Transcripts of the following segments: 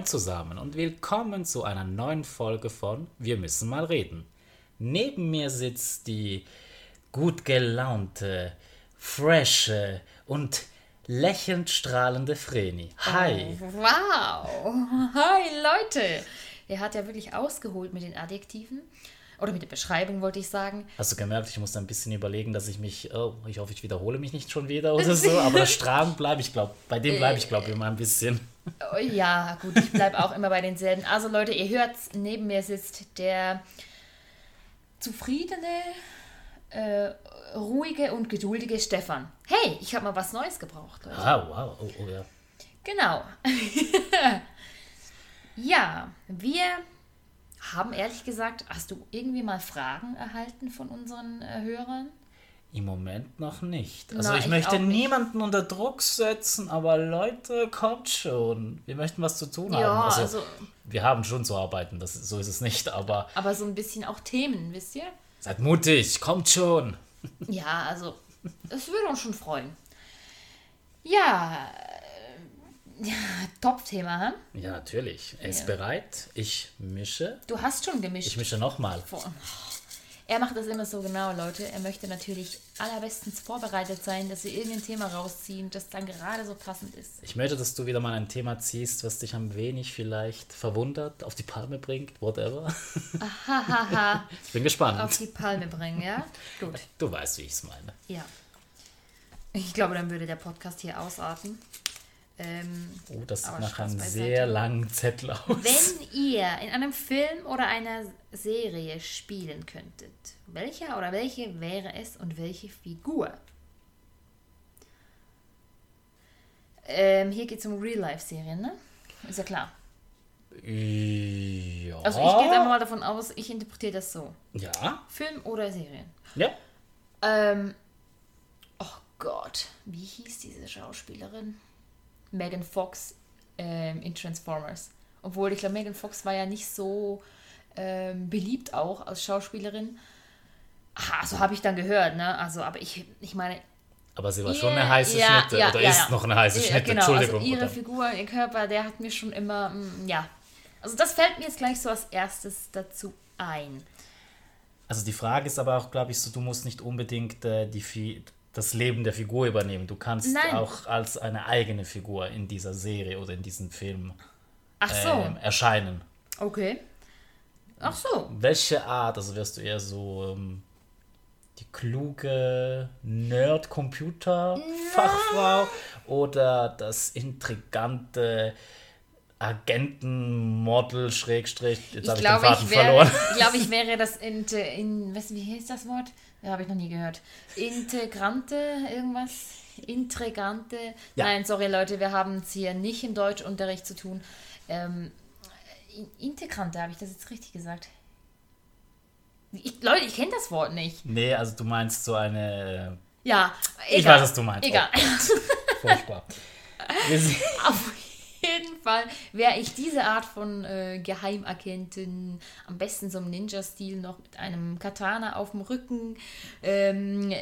Moin zusammen und willkommen zu einer neuen Folge von Wir müssen mal reden. Neben mir sitzt die gut gelaunte, frische und lächelnd strahlende Vreni. Hi. Oh, wow. Hi Leute. Er hat ja wirklich ausgeholt mit den Adjektiven. Oder mit der Beschreibung wollte ich sagen. Hast du gemerkt, ich musste ein bisschen überlegen, dass ich mich, oh, ich hoffe, ich wiederhole mich nicht schon wieder oder so, aber das Strahlen bleibe ich, glaube bei dem bleibe ich, glaube ich, immer ein bisschen. Oh, ja, gut, ich bleibe auch immer bei denselben. Also Leute, ihr hört, neben mir sitzt der zufriedene, äh, ruhige und geduldige Stefan. Hey, ich habe mal was Neues gebraucht. Leute. Ah, wow, oh, oh ja. Genau. ja, wir haben ehrlich gesagt, hast du irgendwie mal Fragen erhalten von unseren äh, Hörern? Im Moment noch nicht. Also Na, ich ich möchte niemanden unter Druck setzen, aber Leute, kommt schon. Wir möchten was zu tun Ja, haben. Also, also- wir haben schon zu arbeiten, das, so ist es nicht, aber Aber so ein bisschen auch Themen, wisst ihr? seid mutig, kommt schon. Ja, also, es würde uns schon freuen. Ja, äh, ja Top-Thema, hm? Ja, natürlich. Er ist Ja. bereit. Ich mische. Du hast schon gemischt. Ich mische nochmal. Er macht das immer so genau, Leute. Er möchte natürlich allerbestens vorbereitet sein, dass wir irgendein Thema rausziehen, das dann gerade so passend ist. Ich möchte, dass du wieder mal ein Thema ziehst, was dich ein wenig vielleicht verwundert, auf die Palme bringt, whatever. Hahaha, Ich bin gespannt. auf die Palme bringen, ja? Gut, Du weißt, wie ich es meine. ja. Ich glaube, dann würde der Podcast hier ausarten. Ähm, Oh, das sieht nach einem sehr langen Zettel aus. Wenn ihr in einem Film oder einer Serie spielen könntet, welcher oder welche wäre es und welche Figur? Ähm, hier geht es um Real-Life-Serien, ne? Ist ja klar. Ja. Also ich gehe einfach mal davon aus, ich interpretiere das so. Ja. Film oder Serien. Ja. Ähm, oh Gott, wie hieß diese Schauspielerin? Megan Fox ähm, in Transformers. Obwohl, ich glaube, Megan Fox war ja nicht so ähm, beliebt auch als Schauspielerin. Aha, so habe ich dann gehört, ne? Also, aber ich, ich meine, Aber sie war schon ihr- eine heiße ja, Schnitte. ja, oder ja, ist noch eine heiße Schnitte. Genau, Entschuldigung. also ihre? Figur, ihr Körper, der hat mir schon immer, mm, ja. Also das fällt mir jetzt gleich so als erstes dazu ein. Also die Frage ist aber auch, glaube ich, so, du musst nicht unbedingt äh, die das Leben der Figur übernehmen. Du kannst Nein. auch als eine eigene Figur in dieser Serie oder in diesem Film Ach so, ähm, erscheinen. okay. Ach so. Welche Art? Also wirst du eher so ähm, die kluge Nerd-Computer-Fachfrau oder das intrigante Agentenmodel Schrägstrich, jetzt habe ich den Faden ich wäre, verloren. ich glaube, ich wäre das in, in was, wie heißt das Wort? Ja, habe ich noch nie gehört. Integrante, irgendwas? Intrigante. Ja. Nein, sorry Leute, wir haben es hier nicht im Deutschunterricht zu tun. Ähm, in- Integrante, habe ich das jetzt richtig gesagt? Ich, Leute, ich kenne das Wort nicht. Nee, also du meinst so eine. Ja, egal. Ich weiß, was du meinst. Egal. Oh, furchtbar. Wir sind, Fall wäre ich diese Art von äh, Geheimagentin, am besten so im Ninja-Stil noch mit einem Katana auf dem Rücken, ähm,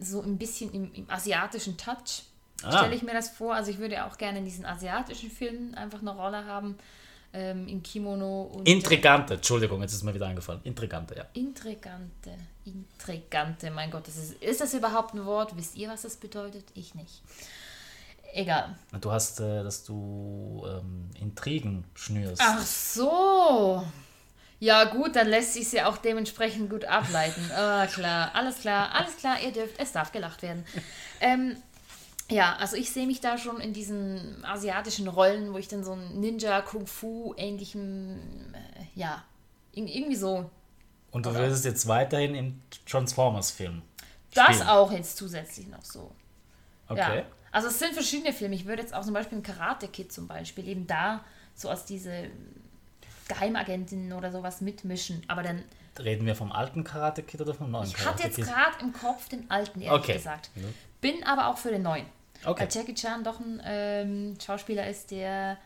so ein bisschen im, im asiatischen Touch. Ah. Stelle ich mir das vor. Also ich würde auch gerne in diesen asiatischen Filmen einfach eine Rolle haben, ähm, im Kimono. Und, Intrigante, Entschuldigung, jetzt ist mir wieder eingefallen. Intrigante, ja. Intrigante, intrigante, mein Gott, das ist, ist das überhaupt ein Wort? Wisst ihr, was das bedeutet? Ich nicht. Egal. Du hast, äh, dass du ähm, Intrigen schnürst. Ach so. Ja gut, dann lässt sich ja auch dementsprechend gut ableiten. Ah, klar, alles klar, alles klar, ihr dürft, es darf gelacht werden. Ähm, ja, also ich sehe mich da schon in diesen asiatischen Rollen, wo ich dann so ein Ninja, Kung Fu ähnlichem, äh, ja, ir- irgendwie so. Und du würdest jetzt weiterhin im Transformers-Film. Das auch jetzt zusätzlich noch so. Okay. Ja. Also es sind verschiedene Filme. Ich würde jetzt auch zum Beispiel im Karate Kid zum Beispiel eben da so als diese Geheimagentin oder sowas mitmischen. Aber dann, Reden wir vom alten Karate Kid oder vom neuen ich Karate hatte jetzt Kid? gerade im Kopf den alten, ehrlich Okay. gesagt. Ja. Bin aber auch für den neuen. Okay. Weil Jackie Chan doch ein ähm, Schauspieler ist, der,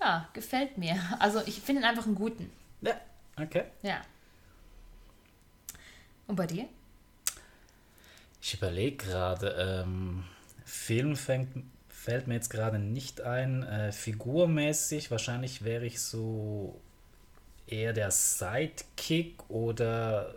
ja, gefällt mir. Also ich finde ihn einfach einen guten. Ja, okay. Ja. Und bei dir? Ich überlege gerade, ähm, Film fängt, fällt mir jetzt gerade nicht ein. Äh, figurmäßig, wahrscheinlich wäre ich so eher der Sidekick oder.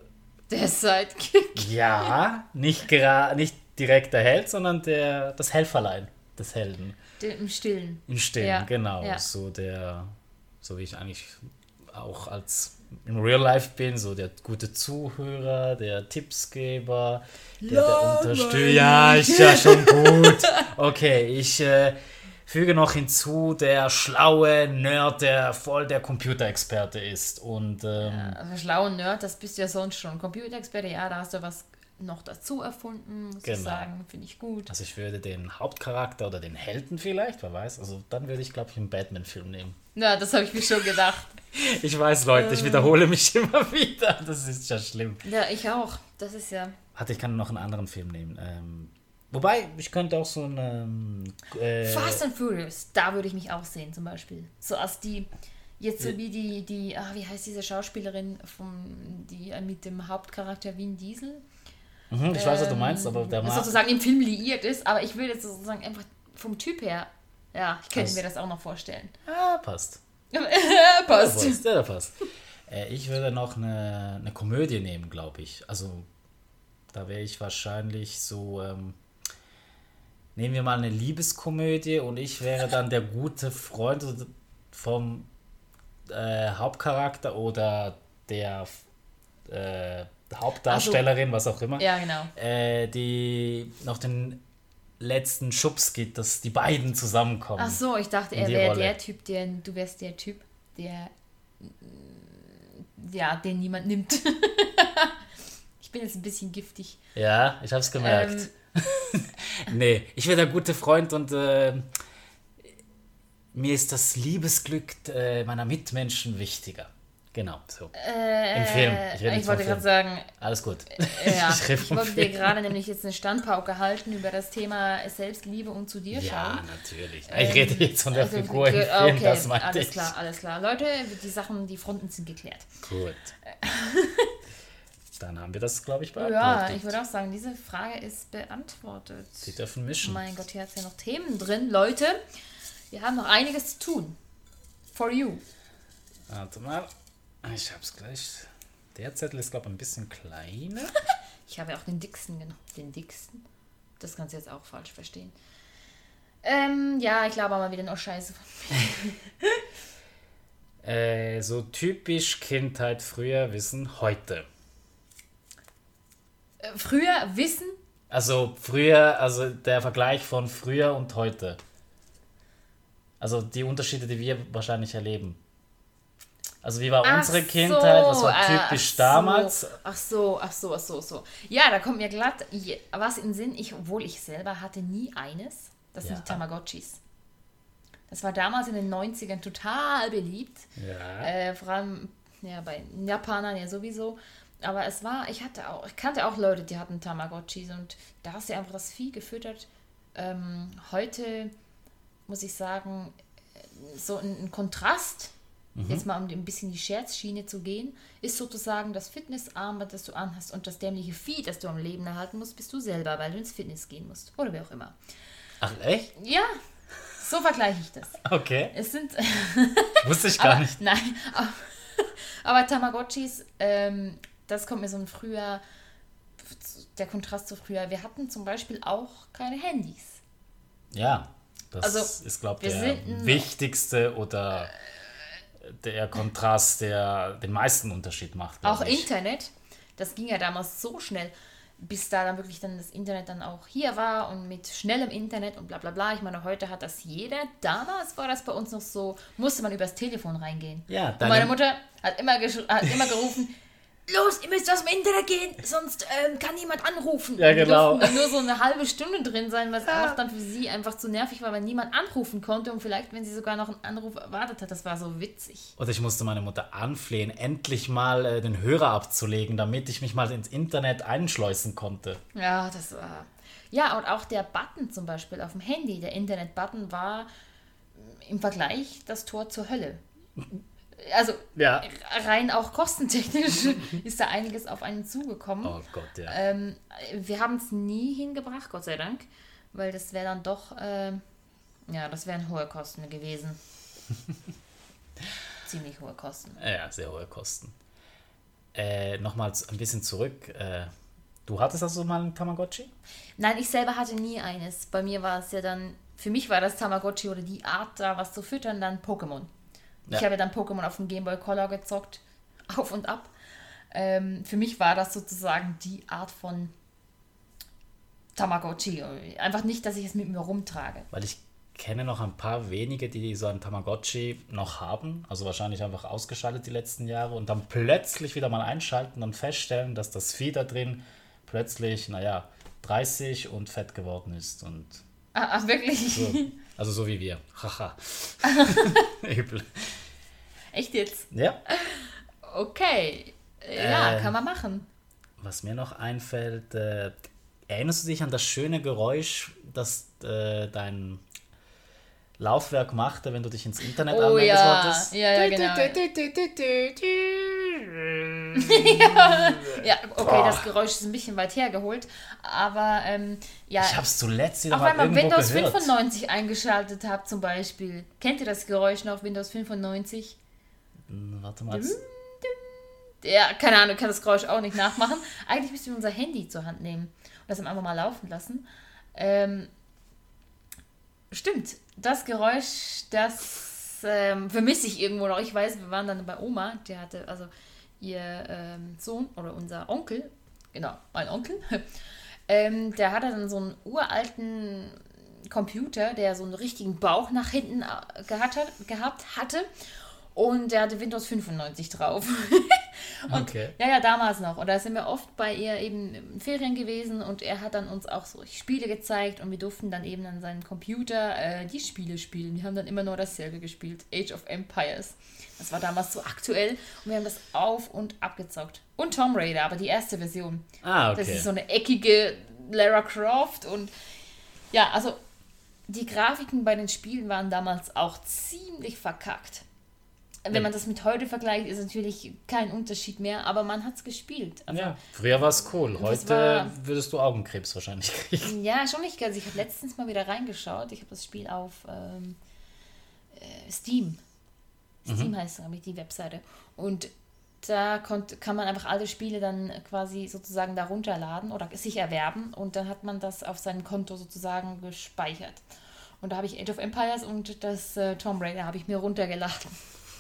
Der Sidekick. Ja, nicht, nicht direkt der Held, sondern der, das Helferlein des Helden. Im Stillen. Im Stillen, Ja, genau. ja. So der, so wie ich eigentlich auch als im Real Life bin, so der gute Zuhörer, der Tippsgeber, der, der unterstützt. Ja, ist ja schon gut. Okay, ich äh, füge noch hinzu, der schlaue Nerd, der voll der Computerexperte ist. Und ähm, Also schlauer Nerd, das bist du ja sonst schon. Computerexperte, ja, da hast du was noch dazu erfunden, muss ich Genau. sagen. Finde ich gut. also ich würde den Hauptcharakter oder den Helden vielleicht, wer weiß, also dann würde ich glaube ich einen Batman-Film nehmen. Na, das habe ich mir schon gedacht. Ich weiß, Leute, Äh. ich wiederhole mich immer wieder. Das ist ja schlimm. Ja, ich auch. Das ist ja. Warte, ich kann noch einen anderen Film nehmen. Ähm, wobei, ich könnte auch so einen. Ähm, äh, Fast and Furious, da würde ich mich auch sehen, zum Beispiel. So als die, jetzt so wie die, die, ah, wie heißt diese Schauspielerin, vom, die äh, mit dem Hauptcharakter Vin Diesel? Mhm, ich weiß, was du meinst, aber der Mar sozusagen im Film liiert ist, aber ich würde jetzt sozusagen einfach vom Typ her, ja, ich könnte Das- mir das auch noch vorstellen. Ah, passt. Passt. Passt, ja, passt. Äh, ich würde noch eine, eine Komödie nehmen, glaube ich. Also, da wäre ich wahrscheinlich so. Ähm, nehmen wir mal eine Liebeskomödie und ich wäre dann der gute Freund vom äh, Hauptcharakter oder der äh, Hauptdarstellerin, was auch immer. Ja, genau. äh, die noch den letzten Schubs gibt, dass die beiden zusammenkommen. Ach so, ich dachte, er wäre der Typ, der, du wärst der Typ, der, mm, ja, den niemand nimmt. ich bin jetzt ein bisschen giftig. Ja, ich hab's gemerkt. nee, ich wäre der gute Freund und äh, mir ist das Liebesglück äh, meiner Mitmenschen wichtiger. Genau, so. Äh, Im Film. Ich ich wollte gerade sagen, Alles gut. ja, Ich ich wollte dir gerade nämlich jetzt eine Standpauke halten über das Thema Selbstliebe und zu dir Ja, schauen. natürlich. ich rede jetzt von der Also, Figur im ge- Film, okay, das meinte alles ich. klar, alles klar. Leute, die Sachen, die Fronten sind geklärt. Gut. Dann haben wir das, glaube ich, Ja, beantwortet. ich würde auch sagen, diese Frage ist beantwortet. Sie dürfen mischen. Mein Gott, hier hat ja noch Themen drin. Leute, wir haben noch einiges zu tun. For you. Warte mal. Ich hab's gleich. Der Zettel ist, glaube ich, ein bisschen kleiner. Ich habe ja auch den dicksten genommen. Den dicksten? Das kannst du jetzt auch falsch verstehen. Ähm, ja, ich glaube mal wieder noch Scheiße. Äh, so typisch Kindheit früher, Wissen heute. Äh, früher Wissen. Also früher, also der Vergleich von früher und heute. Also die Unterschiede, die wir wahrscheinlich erleben. Also wie war Ach unsere so, Kindheit, was war äh, typisch ach damals? So, ach so, ach so, ach so, so. Ja, da kommt mir glatt was in Sinn. Ich, obwohl ich selber hatte nie eines. Das sind Ja. die Tamagotchis. Das war damals in den 90ern total beliebt. Ja. Äh, vor allem ja, bei Japanern ja sowieso. Aber es war, ich hatte auch, ich kannte auch Leute, die hatten Tamagotchis und da hast du einfach das Vieh gefüttert. Ähm, heute muss ich sagen, äh, so ein, ein Kontrast, jetzt mal um ein bisschen die Scherzschiene zu gehen, ist sozusagen das Fitnessarmband, das du anhast und das dämliche Vieh, das du am Leben erhalten musst, bist du selber, weil du ins Fitness gehen musst. Oder wie auch immer. Ach echt? Ja, so vergleiche ich das. Okay. Es sind Wusste ich gar aber, nicht. Nein, aber, aber Tamagotchis, ähm, das kommt mir so ein früher, der Kontrast zu früher. Wir hatten zum Beispiel auch keine Handys. Ja. Das Also, ist, glaube ich, der wichtigste oder der Kontrast, der den meisten Unterschied macht. Auch ich. Internet, das ging ja damals so schnell, bis da dann wirklich dann das Internet dann auch hier war und mit schnellem Internet und bla bla bla. Ich meine, heute hat das jeder. Damals war das bei uns noch so, musste man übers Telefon reingehen. Ja, und deine- meine Mutter hat immer, hat immer gerufen, los, ihr müsst aus dem Internet gehen, sonst ähm, kann niemand anrufen. Ja, Und genau. durften dann nur so eine halbe Stunde drin sein, weil es einfach dann für sie einfach zu nervig war, weil niemand anrufen konnte und vielleicht, wenn sie sogar noch einen Anruf erwartet hat, das war so witzig. Und ich musste meine Mutter anflehen, endlich mal äh, den Hörer abzulegen, damit ich mich mal ins Internet einschleusen konnte. Ja, das war. Ja, und auch der Button zum Beispiel auf dem Handy, der Internet-Button war im Vergleich das Tor zur Hölle. Also Ja. rein auch kostentechnisch ist da einiges auf einen zugekommen. Oh Gott, ja. Ähm, wir haben es nie hingebracht, Gott sei Dank, weil das wäre dann doch, ähm, Ja, das wären hohe Kosten gewesen. Ziemlich hohe Kosten. Ja, sehr hohe Kosten. Äh, Nochmals ein bisschen zurück. Äh, du hattest also mal einen Tamagotchi? Nein, ich selber hatte nie eines. Bei mir war es ja dann, für mich war das Tamagotchi oder die Art da, was zu füttern, dann Pokémon. Ja. Ich habe dann Pokémon auf dem Game Boy Color gezockt, auf und ab. Ähm, für mich war das sozusagen die Art von Tamagotchi. Einfach nicht, dass ich es mit mir rumtrage. Weil ich kenne noch ein paar wenige, die so ein Tamagotchi noch haben. Also wahrscheinlich einfach ausgeschaltet die letzten Jahre und dann plötzlich wieder mal einschalten und feststellen, dass das Vieh da drin plötzlich, naja, 30 und fett geworden ist. Und Ah, ach, wirklich? so. Also so wie wir. Haha. Übel. Echt jetzt? Ja. Okay. Ja, Äh. kann man machen. Was mir noch einfällt, äh, erinnerst du dich an das schöne Geräusch, das äh, dein Laufwerk machte, wenn du dich ins Internet Oh anmelden ja, ja, ja, genau. Ja, okay, Boah. das Geräusch ist ein bisschen weit hergeholt, aber ähm, ja, Ich hab's zuletzt wieder auch wenn man Windows gehört. 95 eingeschaltet hat zum Beispiel. Kennt ihr das Geräusch noch, Windows 95? Hm, Warte mal. Ja, keine Ahnung, kann das Geräusch auch nicht nachmachen. Eigentlich müssten wir unser Handy zur Hand nehmen und das einfach mal laufen lassen. Ähm, stimmt, das Geräusch, das ähm, vermisse ich irgendwo noch. Ich weiß, wir waren dann bei Oma, der hatte, also ihr ähm, Sohn oder unser Onkel, genau, mein Onkel, ähm, der hatte dann so einen uralten Computer, der so einen richtigen Bauch nach hinten äh, gehabt, hat, gehabt hatte. Und der hatte Windows 95 drauf. Und Okay. ja, ja, damals noch. Und da sind wir oft bei ihr eben in Ferien gewesen und er hat dann uns auch so Spiele gezeigt und wir durften dann eben an seinem Computer äh, die Spiele spielen. Wir haben dann immer nur dasselbe gespielt. Age of Empires. Das war damals so aktuell und wir haben das auf und abgezockt. Und Tomb Raider, aber die erste Version. Ah, okay. Das ist so eine eckige Lara Croft und ja, also die Grafiken bei den Spielen waren damals auch ziemlich verkackt. Wenn man das mit heute vergleicht, ist natürlich kein Unterschied mehr, aber man hat es gespielt. Also, ja, früher war es cool. Heute war- würdest du Augenkrebs wahrscheinlich kriegen. ja, schon nicht ganz. Ich habe letztens mal wieder reingeschaut. Ich habe das Spiel auf ähm, äh, Steam. Steam heißt, glaube ich, die Webseite. Und da konnt, kann man einfach alte Spiele dann quasi sozusagen da runterladen oder sich erwerben und dann hat man das auf seinem Konto sozusagen gespeichert. Und da habe ich Age of Empires und das äh, Tomb Raider habe ich mir runtergeladen.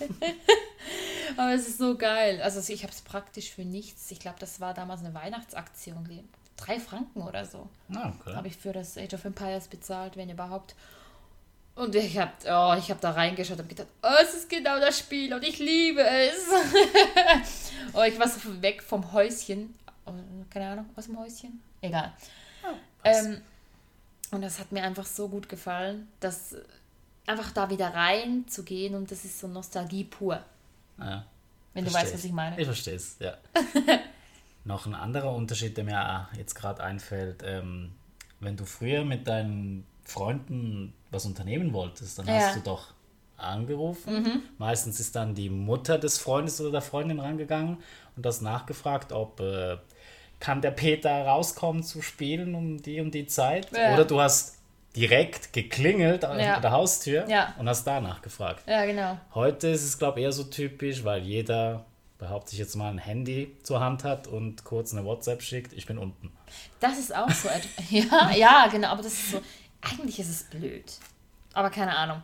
Aber es ist so geil. Also ich habe es praktisch für nichts. Ich glaube, das war damals eine Weihnachtsaktion. Drei Franken oder so Ah, okay. habe ich für das Age of Empires bezahlt, wenn überhaupt. Und ich habe oh, ich hab da reingeschaut und gedacht, oh, es ist genau das Spiel und ich liebe es. oh, ich war so weg vom Häuschen. Oh, keine Ahnung, aus dem Häuschen? Egal. was? Ähm, und das hat mir einfach so gut gefallen, dass einfach da wieder reinzugehen und das ist so Nostalgie pur. Ja, Wenn du weißt, was ich meine. Ich verstehe es, ja. Noch ein anderer Unterschied, der mir jetzt gerade einfällt, ähm, wenn du früher mit deinen Freunden was unternehmen wolltest, dann Ja. Mhm. hast du doch angerufen. Meistens ist dann die Mutter des Freundes oder der Freundin rangegangen und das nachgefragt, ob äh, kann der Peter rauskommen zu spielen um die um die Zeit. Ja. Oder du hast direkt geklingelt an Ja. der Haustür Ja. und hast danach gefragt. Ja, genau. Heute ist es, glaube ich, eher so typisch, weil jeder, behaupte ich jetzt mal, ein Handy zur Hand hat und kurz eine WhatsApp schickt, ich bin unten. Das ist auch so. Ja, ja, genau, aber das ist so. Eigentlich ist es blöd. Aber keine Ahnung.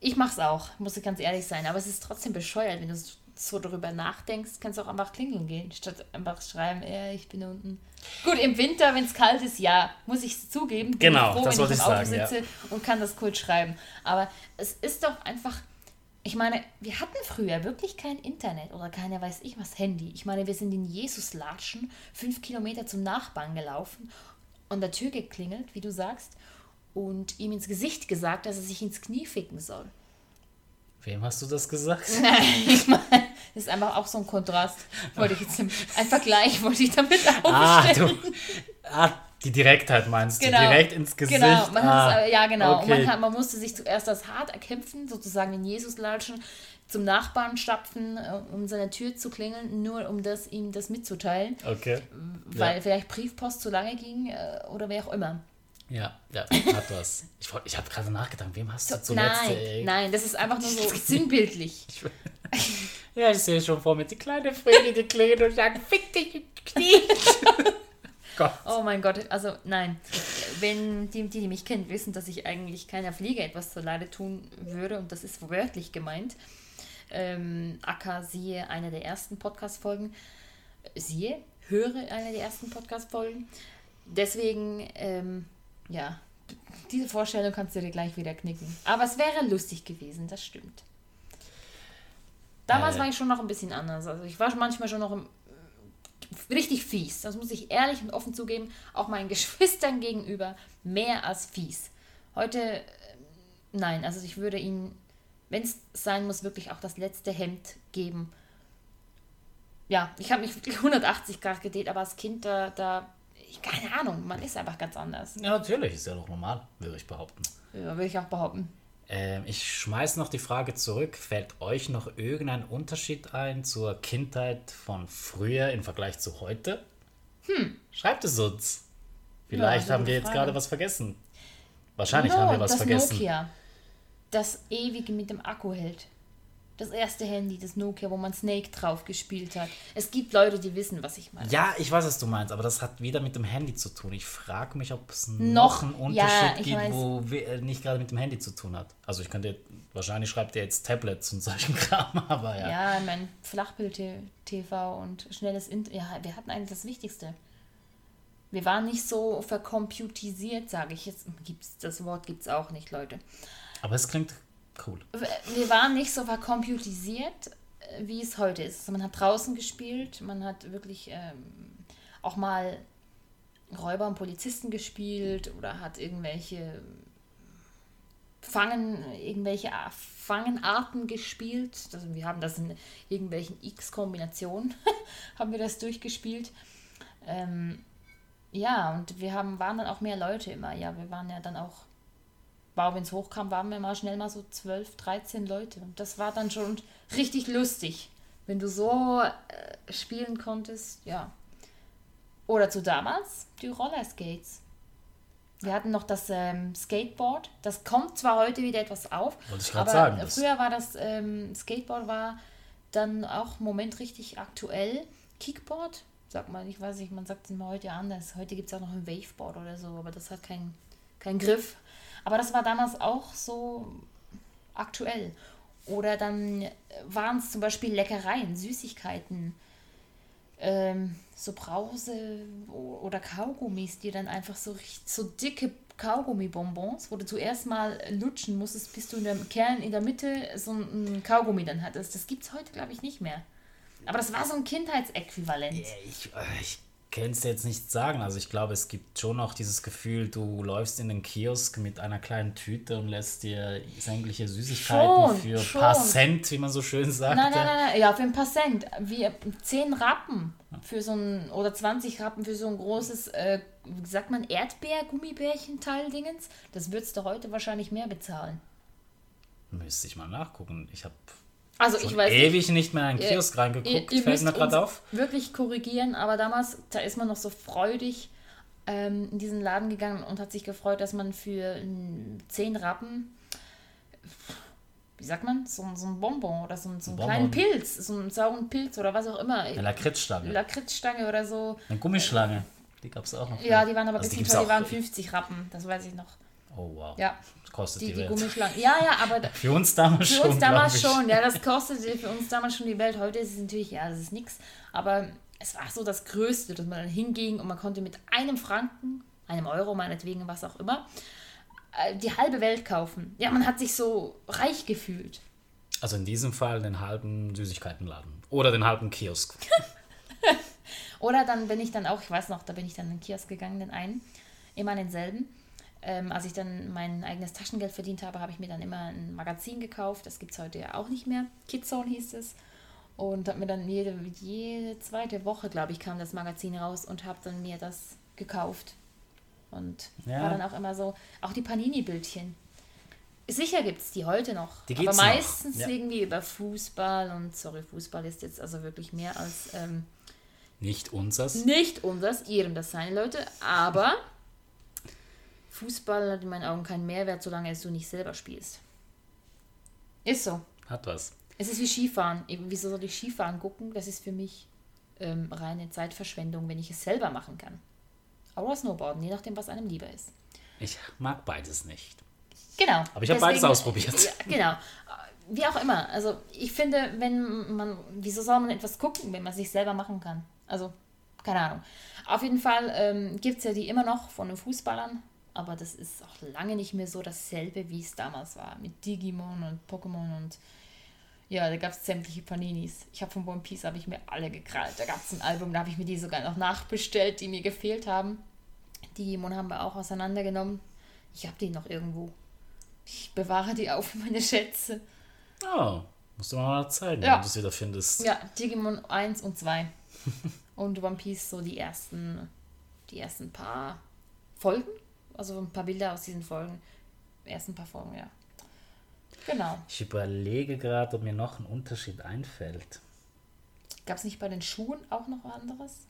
Ich mach's auch, muss ich ganz ehrlich sein. Aber es ist trotzdem bescheuert, wenn du so darüber nachdenkst, kannst du auch einfach klingeln gehen, statt einfach schreiben, ja, ich bin unten. Gut, im Winter, wenn es kalt ist, ja, muss ich zugeben. Bin Genau, ich froh, das wenn ich im Auto sagen, ja. sitze und kann das kurz schreiben. Aber es ist doch einfach. Ich meine, wir hatten früher wirklich kein Internet oder keine weiß ich was Handy. Ich meine, wir sind in Jesus-Latschen fünf Kilometer zum Nachbarn gelaufen, an der Tür geklingelt, wie du sagst, und ihm ins Gesicht gesagt, dass er sich ins Knie ficken soll. Wem hast du das gesagt? ich meine, das ist einfach auch so ein Kontrast. Wollte ich jetzt, im- ein Vergleich wollte ich damit ah, aufstellen. du. Ah, die Direktheit meinst Genau. du? Direkt ins Gesicht. Genau, man ah, es, ja genau. Okay. man, hat, man musste sich zuerst das hart erkämpfen, sozusagen in Jesus latschen, zum Nachbarn stapfen, äh, um seine Tür zu klingeln, nur um das, ihm das mitzuteilen, okay. weil Ja. vielleicht Briefpost zu lange ging äh, oder wer auch immer. Ja, ja, hat was. Ich, wollt- ich habe gerade nachgedacht, wem hast du zuletzt... Nein, nein, das ist einfach nur so sinnbildlich. Ja, ich sehe schon vor mir die kleine Fredi, die klingelt und sagt, fick dich die Knie. Gott. Oh mein Gott, also nein. Wenn die, die, die mich kennen, wissen, dass ich eigentlich keiner Fliege etwas zu Leide tun würde und das ist wörtlich gemeint. Ähm, Akka, siehe eine der ersten Podcast-Folgen. Siehe, höre eine der ersten Podcast-Folgen. Deswegen, ähm, ja, diese Vorstellung kannst du dir gleich wieder knicken. Aber es wäre lustig gewesen, das stimmt. Damals Äh. war ich schon noch ein bisschen anders. Also ich war manchmal schon noch im, richtig fies. Das muss ich ehrlich und offen zugeben. Auch meinen Geschwistern gegenüber mehr als fies. Heute, äh, nein, also ich würde ihnen, wenn es sein muss, wirklich auch das letzte Hemd geben. Ja, ich habe mich wirklich 180 Grad gedreht, aber als Kind da, da, keine Ahnung, man ist einfach ganz anders. Ja, natürlich, ist ja doch normal, würde ich behaupten. Ja, würde ich auch behaupten. Ähm, ich schmeiß noch die Frage zurück. Fällt euch noch irgendein Unterschied ein zur Kindheit von früher im Vergleich zu heute? Hm. Schreibt es uns. Vielleicht also haben wir jetzt Frage. gerade was vergessen. Wahrscheinlich No, haben wir was das vergessen. Nokia, das ewig mit dem Akku hält. Das erste Handy, das Nokia, wo man Snake drauf gespielt hat. Es gibt Leute, die wissen, was ich meine. Ja, ich weiß, was du meinst, aber das hat wieder mit dem Handy zu tun. Ich frage mich, ob es noch, Noch- einen ja, Unterschied ich gibt, weiß. wo äh, nicht gerade mit dem Handy zu tun hat. Also ich könnte, wahrscheinlich schreibt ihr jetzt Tablets und solchen Kram, aber ja. Ja, ich mein Flachbild-TV und schnelles Internet. Ja, wir hatten eigentlich das Wichtigste. Wir waren nicht so vercomputisiert, sage ich jetzt. Gibt's, das Wort gibt es auch nicht, Leute. Aber es klingt cool. Wir waren nicht so vercomputisiert, äh, wie es heute ist. Also man hat draußen gespielt, man hat wirklich ähm, auch mal Räuber und Polizisten gespielt oder hat irgendwelche Fangen, irgendwelche Fangenarten gespielt. Also wir haben das in irgendwelchen X-Kombinationen, haben wir das durchgespielt. Ähm, ja, und wir haben, waren dann auch mehr Leute immer. Ja, wir waren ja dann auch, wow, wenn es hochkam, waren wir mal schnell mal so 12, 13 Leute. Und das war dann schon richtig lustig, wenn du so äh, spielen konntest, ja. Oder zu damals die Rollerskates. Wir hatten noch das ähm, Skateboard. Das kommt zwar heute wieder etwas auf, ich aber sagen, früher war das ähm, Skateboard war dann auch im Moment richtig aktuell. Kickboard, sagt man, ich weiß nicht, man sagt es immer heute anders. Heute gibt es auch noch ein Waveboard oder so, aber das hat keinen keinen Griff. Aber das war damals auch so aktuell. Oder dann waren es zum Beispiel Leckereien, Süßigkeiten, ähm, so Brause oder Kaugummis, die dann einfach so, so dicke Kaugummibonbons, wo du zuerst mal lutschen musstest, bis du in dem Kern in der Mitte so ein Kaugummi dann hattest. Das gibt es heute, glaube ich, nicht mehr. Aber das war so ein Kindheitsäquivalent. Ich, äh, ich kann es jetzt nicht sagen. Also ich glaube, es gibt schon noch dieses Gefühl, du läufst in den Kiosk mit einer kleinen Tüte und lässt dir sämtliche Süßigkeiten Schon, für schon. paar Cent, wie man so schön sagt. Nein, nein, nein, nein, ja, für ein paar Cent. Wie 10 Rappen für so ein, oder 20 Rappen für so ein großes, äh, wie sagt man, Erdbeer-Gummibärchen-Teil-Dingens. Das würdest du heute wahrscheinlich mehr bezahlen. Müsste ich mal nachgucken. Ich habe Also schon ich weiß ewig nicht mehr in einen Kiosk Ihr, reingeguckt. ihr Fällt müsst mir gerade auf. wirklich korrigieren, aber damals, da ist man noch so freudig ähm, in diesen Laden gegangen und hat sich gefreut, dass man für mm, 10 Rappen, wie sagt man, so, so ein Bonbon oder so, so einen Bonbon. kleinen Pilz, so einen sauren Pilz oder was auch immer, Eine Lakritzstange. Lakritzstange oder so. Eine Gummischlange. Die gab es auch noch. Ja, die waren aber Also bisschen teuer, die auch- waren 50 Rappen, das weiß ich noch. Oh wow. Ja, Das kostet die, die, die Welt. Gummischlangen. Ja, ja, aber Für uns damals Für schon. uns damals schon, ja, das kostete für uns damals schon die Welt. Heute ist es natürlich, ja, das ist nichts. Aber es war so das Größte, dass man dann hinging und man konnte mit einem Franken, einem Euro meinetwegen, was auch immer, äh, die halbe Welt kaufen. Ja, man hat sich so reich gefühlt. Also in diesem Fall den halben Süßigkeitenladen. Oder den halben Kiosk. Oder dann bin ich dann auch, ich weiß noch, da bin ich dann in den Kiosk gegangen, den einen, immer denselben. Ähm, als ich dann mein eigenes Taschengeld verdient habe, habe ich mir dann immer ein Magazin gekauft. Das gibt es heute ja auch nicht mehr. Kidzone hieß es. Und habe mir dann jede, jede zweite Woche, glaube ich, kam das Magazin raus und habe dann mir das gekauft. Und Ja. war dann auch immer so, auch die Panini-Bildchen. Sicher gibt es die heute noch. Die aber gibt's noch, meistens ja. irgendwie über Fußball und sorry, Fußball ist jetzt also wirklich mehr als ähm, Nicht unseres. nicht unseres, ihrem das sein, Leute, aber Fußball hat in meinen Augen keinen Mehrwert, solange es du nicht selber spielst. Ist so. Hat was. Es ist wie Skifahren. Wieso soll ich Skifahren gucken? Das ist für mich ähm, reine Zeitverschwendung, wenn ich es selber machen kann. Oder Snowboarden, je nachdem, was einem lieber ist. Ich mag beides nicht. Genau. Aber ich habe beides ausprobiert. Ja, genau. Wie auch immer. Also ich finde, wenn man, wieso soll man etwas gucken, wenn man es sich selber machen kann? Also, keine Ahnung. Auf jeden Fall ähm, gibt es ja die immer noch von den Fußballern, aber das ist auch lange nicht mehr so dasselbe, wie es damals war. Mit Digimon und Pokémon und ja, da gab es sämtliche Paninis. Ich habe von One Piece habe ich mir alle gekrallt. Da gab es ein Album, da habe ich mir die sogar noch nachbestellt, die mir gefehlt haben. Digimon haben wir auch auseinandergenommen. Ich habe die noch irgendwo. Ich bewahre die auf meine Schätze. Oh, musst du mal zeigen, Ja. wenn du es wieder findest. Ja, Digimon 1 und 2. und One Piece so die ersten, die ersten paar Folgen. Also ein paar Bilder aus diesen Folgen. Ersten paar Folgen, ja. Genau. Ich überlege gerade, ob mir noch ein Unterschied einfällt. Gab es nicht bei den Schuhen auch noch anderes?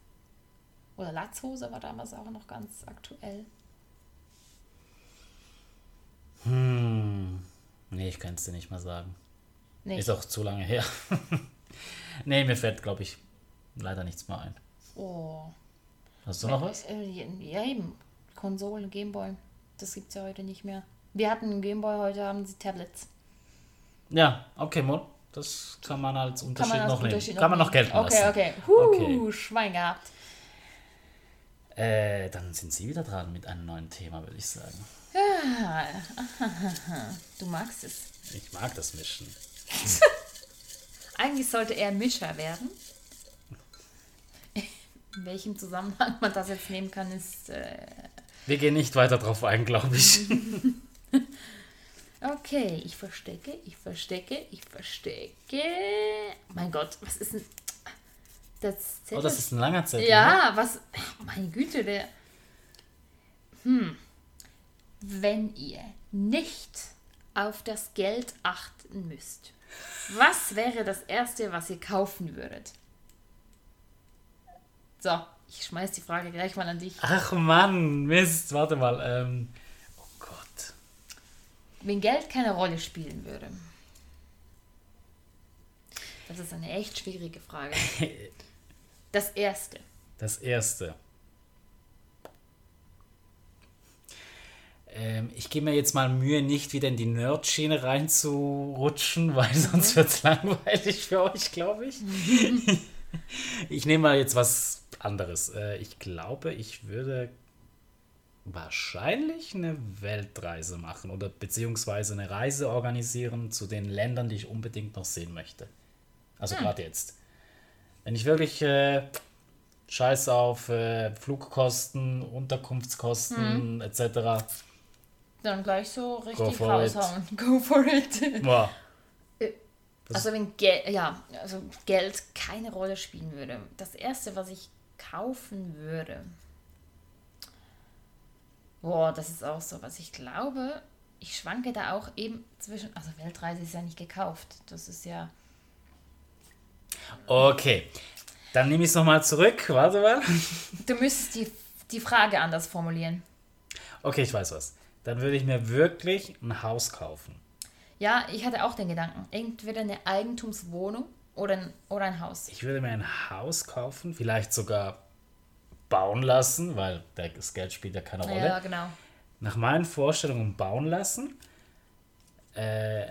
Oder Latzhose war damals auch noch ganz aktuell. Hm. Nee, ich kann es dir nicht mal sagen. Nee. Ist auch zu lange her. nee, mir fällt, glaube ich, leider nichts mehr ein. Oh. Hast du noch was? Äh, Ja, eben. Konsolen, Gameboy. Das gibt es ja heute nicht mehr. Wir hatten einen Gameboy, heute haben sie Tablets. Ja, okay, Mo. Das kann man als Unterschied man als noch Unterschied nehmen. Kann man noch nehmen. gelten Okay, lassen. okay. Huh, Okay. Schwein gehabt. Äh, dann sind Sie wieder dran mit einem neuen Thema, würde ich sagen. Du magst es. Ich mag das Mischen. Eigentlich sollte er Mischer werden. In welchem Zusammenhang man das jetzt nehmen kann, ist. Äh, Wir gehen nicht weiter drauf ein, glaube ich. okay, ich verstecke, ich verstecke, ich verstecke. Mein Gott, was ist denn. Das oh, das ist ein langer Zettel. ne? Ja, was. Meine Güte, der. Hm. Wenn ihr nicht auf das Geld achten müsst, was wäre das Erste, was ihr kaufen würdet? So, ich schmeiß die Frage gleich mal an dich. Ach Mann, Mist, warte mal. Ähm, oh Gott. Wenn Geld keine Rolle spielen würde. Das ist eine echt schwierige Frage. Das Erste. Das erste. Ähm, ich gebe mir jetzt mal Mühe, nicht wieder in die Nerd-Schiene reinzurutschen, weil sonst wird es langweilig für euch, glaube ich. ich nehme mal jetzt was anderes. Äh, ich glaube, ich würde wahrscheinlich eine Weltreise machen oder beziehungsweise eine Reise organisieren zu den Ländern, die ich unbedingt noch sehen möchte. Also gerade jetzt. Wenn ich wirklich äh, Scheiß auf äh, Flugkosten, Unterkunftskosten etc. Dann gleich so richtig raushauen. Go for it. Boah, Also wenn Geld, ja, also Geld keine Rolle spielen würde. Das erste, was ich kaufen würde. Boah, das ist auch so, was ich glaube. Ich schwanke da auch eben zwischen. Also Weltreise ist ja nicht gekauft. Das ist ja. Okay. Dann nehme ich es nochmal zurück. Warte mal. Du müsstest die, die Frage anders formulieren. Okay, ich weiß was. Dann würde ich mir wirklich ein Haus kaufen. Ja, ich hatte auch den Gedanken. Entweder eine Eigentumswohnung oder ein, oder ein Haus. Ich würde mir ein Haus kaufen, vielleicht sogar bauen lassen, weil das Geld spielt ja keine Rolle. Ja, genau. Nach meinen Vorstellungen bauen lassen. Äh,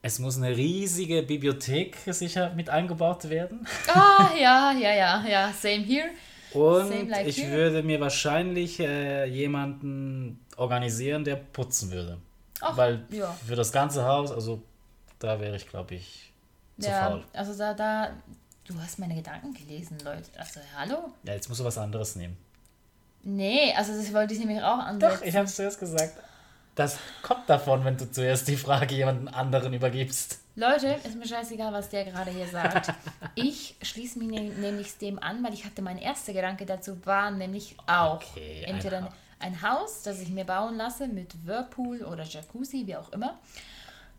es muss eine riesige Bibliothek sicher mit eingebaut werden. Ah, ja, ja, ja, ja. Same here. Und Same like ich here. würde mir wahrscheinlich äh, jemanden organisieren, der putzen würde. Ach, Weil ja. für das ganze Haus, also da wäre ich, glaube ich, zu ja, faul. also da, da, du hast meine Gedanken gelesen, Leute. Also, hallo? Ja, jetzt musst du was anderes nehmen. Nee, also das wollte ich nämlich auch Doch, ansetzen. ich habe es zuerst gesagt. Das kommt davon, wenn du zuerst die Frage jemanden anderen übergibst. Leute, ist mir scheißegal, was der gerade hier sagt. Ich schließe mich ne- nämlich dem an, weil ich hatte mein erster Gedanke dazu war nämlich auch Okay, entweder. Ein, Haus, das ich mir bauen lasse mit Whirlpool oder Jacuzzi, wie auch immer.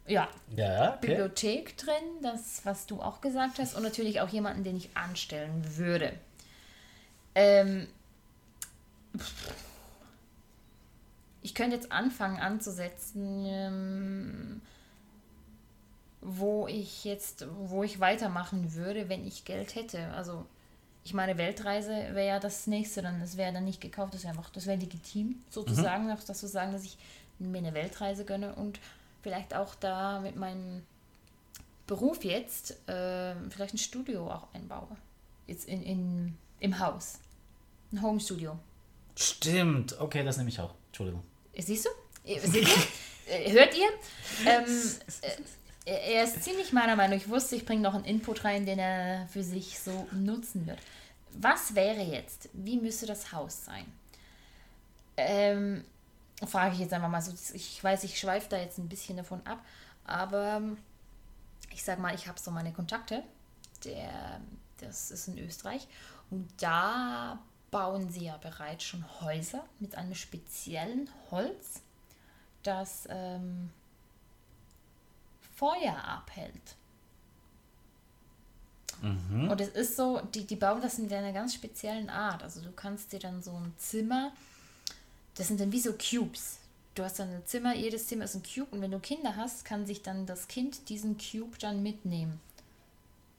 Ja, Ja, okay. Bibliothek drin, das, was du auch gesagt hast, und natürlich auch jemanden, den ich anstellen würde. Ähm, ich ich könnte jetzt anfangen anzusetzen, ähm, wo ich jetzt, wo ich weitermachen würde, wenn ich Geld hätte. Also ich meine, Weltreise wäre ja das nächste, dann das wäre dann nicht gekauft, das wäre einfach, das wäre legitim sozusagen, mhm. dass zu sagen, dass ich mir eine Weltreise gönne und vielleicht auch da mit meinem Beruf jetzt äh, vielleicht ein Studio auch einbaue. Jetzt in, in, im Haus. Ein Home-Studio. Stimmt, okay, das nehme ich auch. Entschuldigung. Siehst du? Seht ihr? Äh, hört ihr? Ähm, äh, er ist ziemlich meiner Meinung. Ich wusste, ich bringe noch einen Input rein, den er für sich so nutzen wird. Was wäre jetzt? Wie müsste das Haus sein? Ähm, frage ich jetzt einfach mal so. Ich weiß, ich schweife da jetzt ein bisschen davon ab, aber ich sage mal, ich habe so meine Kontakte. Der, das ist in Österreich. Und da bauen sie ja bereits schon Häuser mit einem speziellen Holz, das ähm, Feuer abhält. Mhm. Und es ist so, die, die bauen das in einer ganz speziellen Art. Also du kannst dir dann so ein Zimmer, das sind dann wie so Cubes. Du hast dann ein Zimmer, jedes Zimmer ist ein Cube und wenn du Kinder hast, kann sich dann das Kind diesen Cube dann mitnehmen.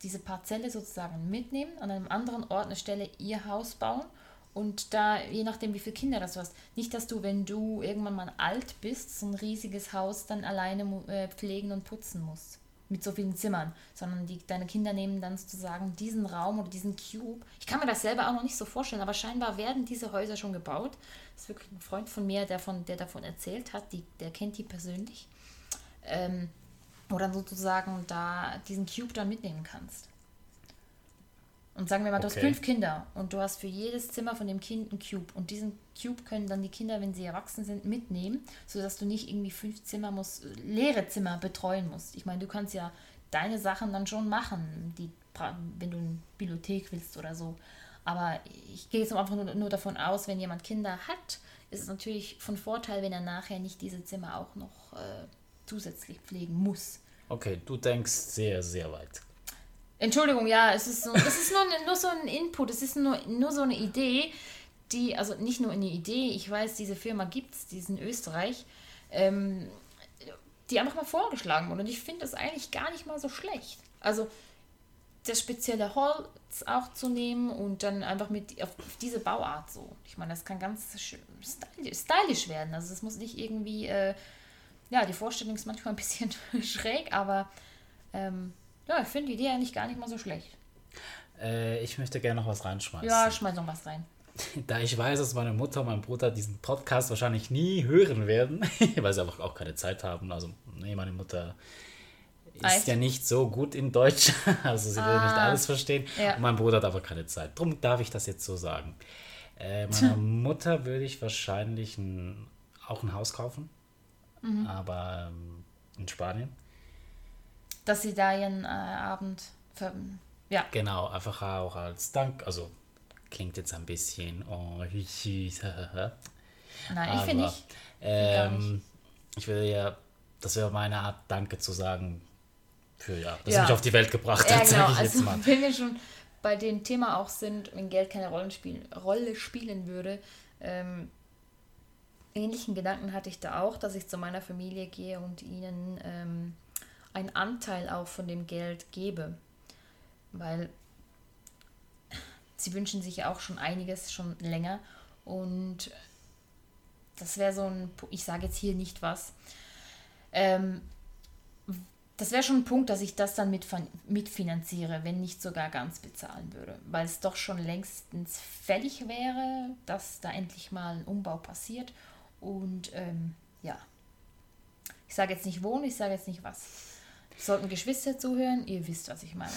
Diese Parzelle sozusagen mitnehmen, an einem anderen Ort eine Stelle ihr Haus bauen und da, je nachdem, wie viele Kinder das du hast, nicht, dass du, wenn du irgendwann mal alt bist, so ein riesiges Haus dann alleine äh, pflegen und putzen musst. Mit so vielen Zimmern. Sondern die, deine Kinder nehmen dann sozusagen diesen Raum oder diesen Cube. Ich kann mir das selber auch noch nicht so vorstellen, aber scheinbar werden diese Häuser schon gebaut. Das ist wirklich ein Freund von mir, der, von, der davon erzählt hat. Die, der kennt die persönlich. Ähm, wo dann sozusagen da diesen Cube dann mitnehmen kannst. Und sagen wir mal, du okay. hast fünf Kinder und du hast für jedes Zimmer von dem Kind einen Cube. Und diesen Cube können dann die Kinder, wenn sie erwachsen sind, mitnehmen, sodass du nicht irgendwie fünf Zimmer musst, leere Zimmer betreuen musst. Ich meine, du kannst ja deine Sachen dann schon machen, die, wenn du eine Bibliothek willst oder so. Aber ich gehe jetzt einfach nur, nur davon aus, wenn jemand Kinder hat, ist es natürlich von Vorteil, wenn er nachher nicht diese Zimmer auch noch äh, zusätzlich pflegen muss. Okay, du denkst sehr, sehr weit. Entschuldigung, ja, es ist, so, es ist nur, nur so ein Input, es ist nur, nur so eine Idee, die, also nicht nur eine Idee, ich weiß, diese Firma gibt es, die ist in Österreich, ähm, die einfach mal vorgeschlagen wurde. Und ich finde das eigentlich gar nicht mal so schlecht. Also das spezielle Holz auch zu nehmen und dann einfach mit auf diese Bauart so. Ich meine, das kann ganz stylisch werden. Also es muss nicht irgendwie, äh, ja, die Vorstellung ist manchmal ein bisschen schräg, aber ähm, ja, ich finde die Idee eigentlich gar nicht mal so schlecht. Äh, ich möchte gerne noch was reinschmeißen. Ja, schmeiß noch was rein. Da ich weiß, dass meine Mutter und mein Bruder diesen Podcast wahrscheinlich nie hören werden, weil sie einfach auch keine Zeit haben. Also, nee, meine Mutter ist Echt? ja nicht so gut in Deutsch, also sie ah, will nicht ah. alles verstehen. Ja. Und mein Bruder hat aber keine Zeit. Darum darf ich das jetzt so sagen. Äh, meiner Mutter würde ich wahrscheinlich ein, auch ein Haus kaufen, mhm. aber ähm, in Spanien dass sie da ihren äh, Abend ver ja. Genau, einfach auch als Dank. Also klingt jetzt ein bisschen oh, süß. Nein, ich finde nicht. Ähm, ich will ja, das wäre meine Art, Danke zu sagen für ja, dass ja. mich auf die Welt gebracht ja, hat, genau. ich also, jetzt mal. Wenn wir schon bei dem Thema auch sind, wenn Geld keine Rollen spiel Rolle spielen würde, ähm, ähnlichen Gedanken hatte ich da auch, dass ich zu meiner Familie gehe und ihnen ähm, einen Anteil auch von dem Geld gebe. Weil sie wünschen sich ja auch schon einiges schon länger. Und das wäre so ein, ich sage jetzt hier nicht was. Ähm, das wäre schon ein Punkt, dass ich das dann mit, mitfinanziere, wenn nicht sogar ganz bezahlen würde. Weil es doch schon längstens fällig wäre, dass da endlich mal ein Umbau passiert. Und ähm, ja, ich sage jetzt nicht wohnen, ich sage jetzt nicht was. Sollten Geschwister zuhören, ihr wisst, was ich meine.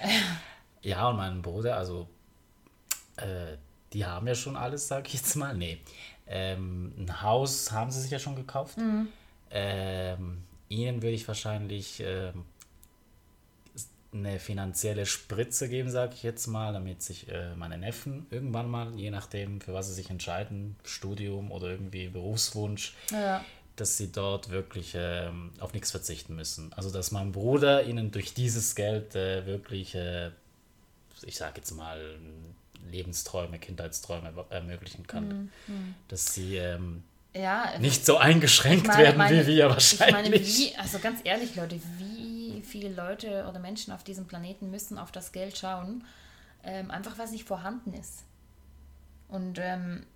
ja, und mein Bruder, also äh, die haben ja schon alles, sag ich jetzt mal. Nee. Ähm, ein Haus haben sie sich ja schon gekauft. Mhm. Ähm, ihnen würde ich wahrscheinlich äh, eine finanzielle Spritze geben, sage ich jetzt mal, damit sich äh, meine Neffen irgendwann mal, je nachdem, für was sie sich entscheiden, Studium oder irgendwie Berufswunsch, ja dass sie dort wirklich ähm, auf nichts verzichten müssen. Also dass mein Bruder ihnen durch dieses Geld äh, wirklich, äh, ich sage jetzt mal, Lebensträume, Kindheitsträume ermöglichen kann. Mhm. Dass sie ähm, ja, nicht so eingeschränkt ich meine- werden meine- wie wir Ich wahrscheinlich. meine, wie, also ganz ehrlich, Leute, wie viele Leute oder Menschen auf diesem Planeten müssen auf das Geld schauen, ähm, einfach was nicht vorhanden ist. Und ähm,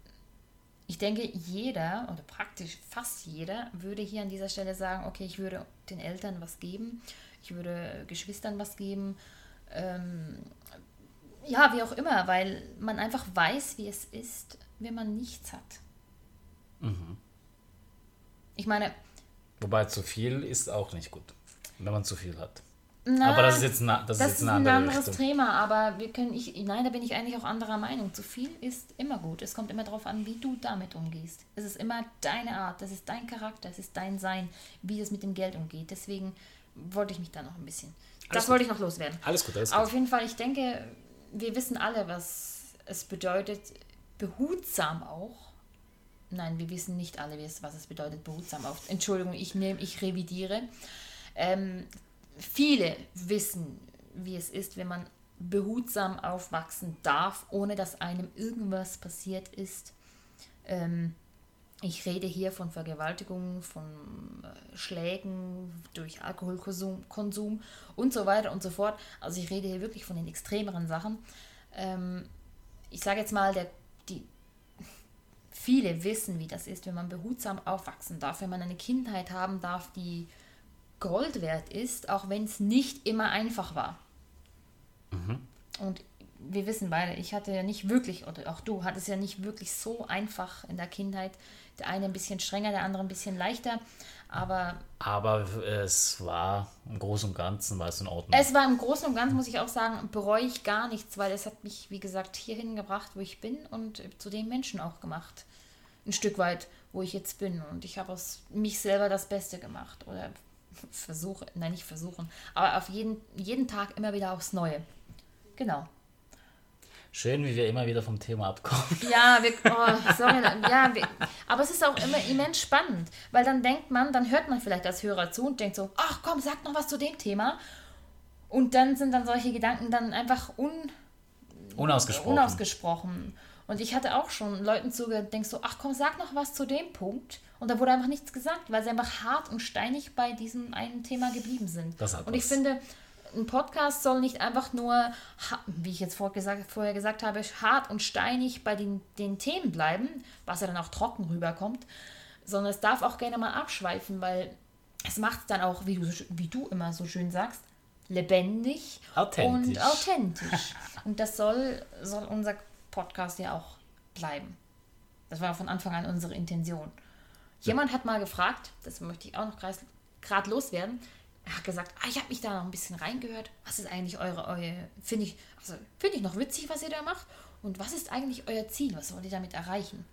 ich denke, jeder oder praktisch fast jeder würde hier an dieser Stelle sagen, okay, ich würde den Eltern was geben, ich würde Geschwistern was geben, ähm, ja, wie auch immer, weil man einfach weiß, wie es ist, wenn man nichts hat. Ich meine, Wobei zu viel ist auch nicht gut, wenn man zu viel hat. Na, aber das ist jetzt, na, das Das ist ist jetzt eine ein andere anderes Richtung. Thema, aber wir können ich nein, da bin ich eigentlich auch anderer Meinung. Zu viel ist immer gut. Es kommt immer darauf an, wie du damit umgehst. Es ist immer deine Art, das ist dein Charakter, es ist dein Sein, wie es mit dem Geld umgeht. Deswegen wollte ich mich da noch ein bisschen. das gut. wollte ich noch loswerden. Alles gut, alles gut. auf jeden Fall, ich denke, wir wissen alle, was es bedeutet, behutsam auch. Nein, wir wissen nicht alle, was es bedeutet, behutsam auf. Entschuldigung, ich nehme, ich revidiere. Ähm, viele wissen, wie es ist, wenn man behutsam aufwachsen darf, ohne dass einem irgendwas passiert ist. Ähm, ich rede hier von Vergewaltigungen, von äh, Schlägen durch Alkoholkonsum Konsum und so weiter und so fort. Also ich rede hier wirklich von den extremeren Sachen. Ähm, ich sage jetzt mal, der, die, viele wissen, wie das ist, wenn man behutsam aufwachsen darf, wenn man eine Kindheit haben darf, die Gold wert ist, auch wenn es nicht immer einfach war. Und wir wissen beide, ich hatte ja nicht wirklich, oder auch du hattest ja nicht wirklich so einfach in der Kindheit. Der eine ein bisschen strenger, der andere ein bisschen leichter. Aber Aber es war im Großen und Ganzen war es in Ordnung. es war im Großen und Ganzen, muss ich auch sagen, bereue ich gar nichts, weil es hat mich, wie gesagt, hierhin gebracht, wo ich bin und zu den Menschen auch gemacht. Ein Stück weit, wo ich jetzt bin. Und ich habe aus mich selber das Beste gemacht. Oder versuche, nein, nicht versuchen, aber auf jeden, jeden Tag immer wieder aufs Neue. Genau. Schön, wie wir immer wieder vom Thema abkommen. Ja, wir, oh, sorry, ja, wir, aber es ist auch immer immens spannend, weil dann denkt man, dann hört man vielleicht als Hörer zu und denkt so, ach komm, sag noch was zu dem Thema. Und dann sind dann solche Gedanken dann einfach un, Unausgesprochen. unausgesprochen. Und ich hatte auch schon Leuten zugehört, denkst so, ach komm, sag noch was zu dem Punkt. Und da wurde einfach nichts gesagt, weil sie einfach hart und steinig bei diesem einen Thema geblieben sind. Das hat und ich was. finde, ein Podcast soll nicht einfach nur, wie ich jetzt vorher gesagt habe, hart und steinig bei den, den Themen bleiben, was ja dann auch trocken rüberkommt, sondern es darf auch gerne mal abschweifen, weil es macht es dann auch, wie du, wie du immer so schön sagst, lebendig Authentisch. und authentisch. und das soll, soll unser Podcast ja auch bleiben. Das war von Anfang an unsere Intention. Jemand hat mal gefragt, das möchte ich auch noch gerade loswerden, er hat gesagt, ah, ich habe mich da noch ein bisschen reingehört. Was ist eigentlich eure, eure finde ich, also finde ich noch witzig, was ihr da macht. Und was ist eigentlich euer Ziel? Was wollt ihr damit erreichen?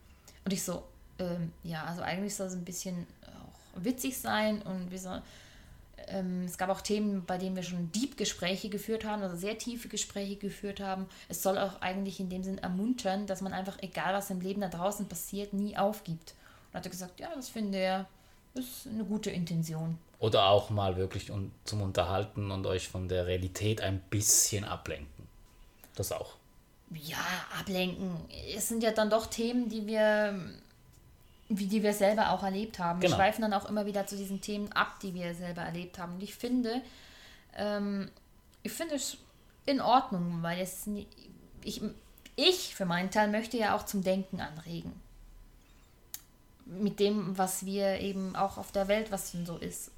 Und ich so, ähm, ja, also eigentlich soll es ein bisschen auch witzig sein und wir soll, ähm, es gab auch Themen, bei denen wir schon Deep-Gespräche geführt haben, also sehr tiefe Gespräche geführt haben. Es soll auch eigentlich in dem Sinn ermuntern, dass man einfach, egal was im Leben da draußen passiert, nie aufgibt. Und hat er gesagt, ja, das finde er, ist eine gute Intention. Oder auch mal wirklich un zum Unterhalten und euch von der Realität ein bisschen ablenken. Das auch. Ja, ablenken. Es sind ja dann doch Themen, die wir, wie die wir selber auch erlebt haben. Wir Genau. schweifen dann auch immer wieder zu diesen Themen ab, die wir selber erlebt haben. Und ich finde, ähm, ich finde es in Ordnung, weil es ich, ich für meinen Teil möchte ja auch zum Denken anregen. Mit dem, was wir eben auch auf der Welt, was denn so ist.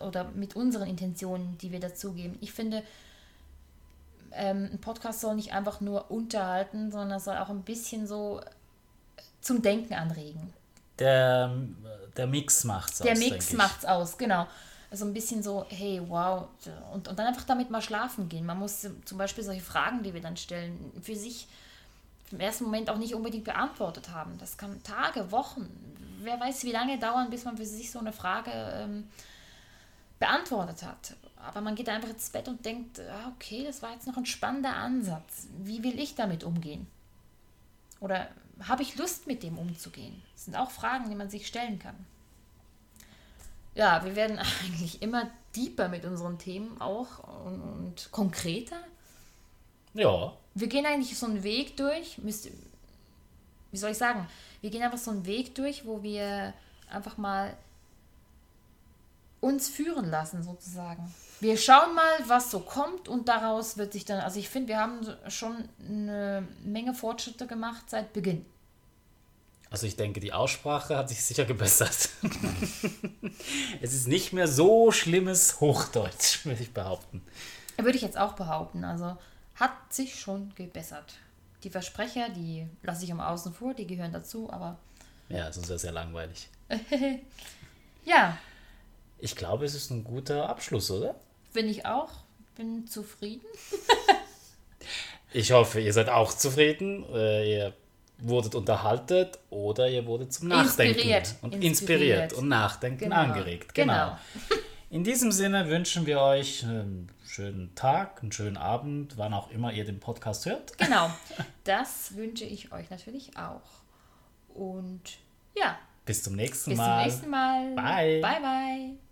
Oder mit unseren Intentionen, die wir dazugeben. Ich finde, ähm, ein Podcast soll nicht einfach nur unterhalten, sondern soll auch ein bisschen so zum Denken anregen. Der, der Mix macht's Der aus, Mix denk ich. macht's aus, genau. Also ein bisschen so, hey, wow. Und, und dann einfach damit mal schlafen gehen. Man muss zum Beispiel solche Fragen, die wir dann stellen, für sich im ersten Moment auch nicht unbedingt beantwortet haben. Das kann Tage, Wochen, wer weiß wie lange dauern, bis man für sich so eine Frage ähm, beantwortet hat. Aber man geht einfach ins Bett und denkt, ah, okay, das war jetzt noch ein spannender Ansatz. Wie will ich damit umgehen? Oder habe ich Lust, mit dem umzugehen? Das sind auch Fragen, die man sich stellen kann. Ja, wir werden eigentlich immer deeper mit unseren Themen auch und, und konkreter. Ja, Wir gehen eigentlich so einen Weg durch. Müsst, wie soll ich sagen, wir gehen einfach so einen Weg durch, wo wir einfach mal uns führen lassen, sozusagen. Wir schauen mal, was so kommt und daraus wird sich dann, also ich finde, wir haben schon eine Menge Fortschritte gemacht seit Beginn. Also ich denke, die Aussprache hat sich sicher gebessert. es ist nicht mehr so schlimmes Hochdeutsch, würde ich behaupten. Würde ich jetzt auch behaupten. Also hat sich schon gebessert. Die Versprecher, die lasse ich am Außen vor, die gehören dazu, aber. Ja, sonst wäre es ja langweilig. ja. Ich glaube, es ist ein guter Abschluss, oder? Bin ich auch. Bin zufrieden. ich hoffe, ihr seid auch zufrieden. Äh, ihr wurdet unterhalten oder ihr wurdet zum Nachdenken inspiriert. und inspiriert, inspiriert und Nachdenken genau. angeregt. Genau. genau. In diesem Sinne wünschen wir euch einen schönen Tag, einen schönen Abend, wann auch immer ihr den Podcast hört. Genau, das wünsche ich euch natürlich auch. Und ja. Bis zum nächsten Mal. Bis zum nächsten Mal. Bye. Bye, bye.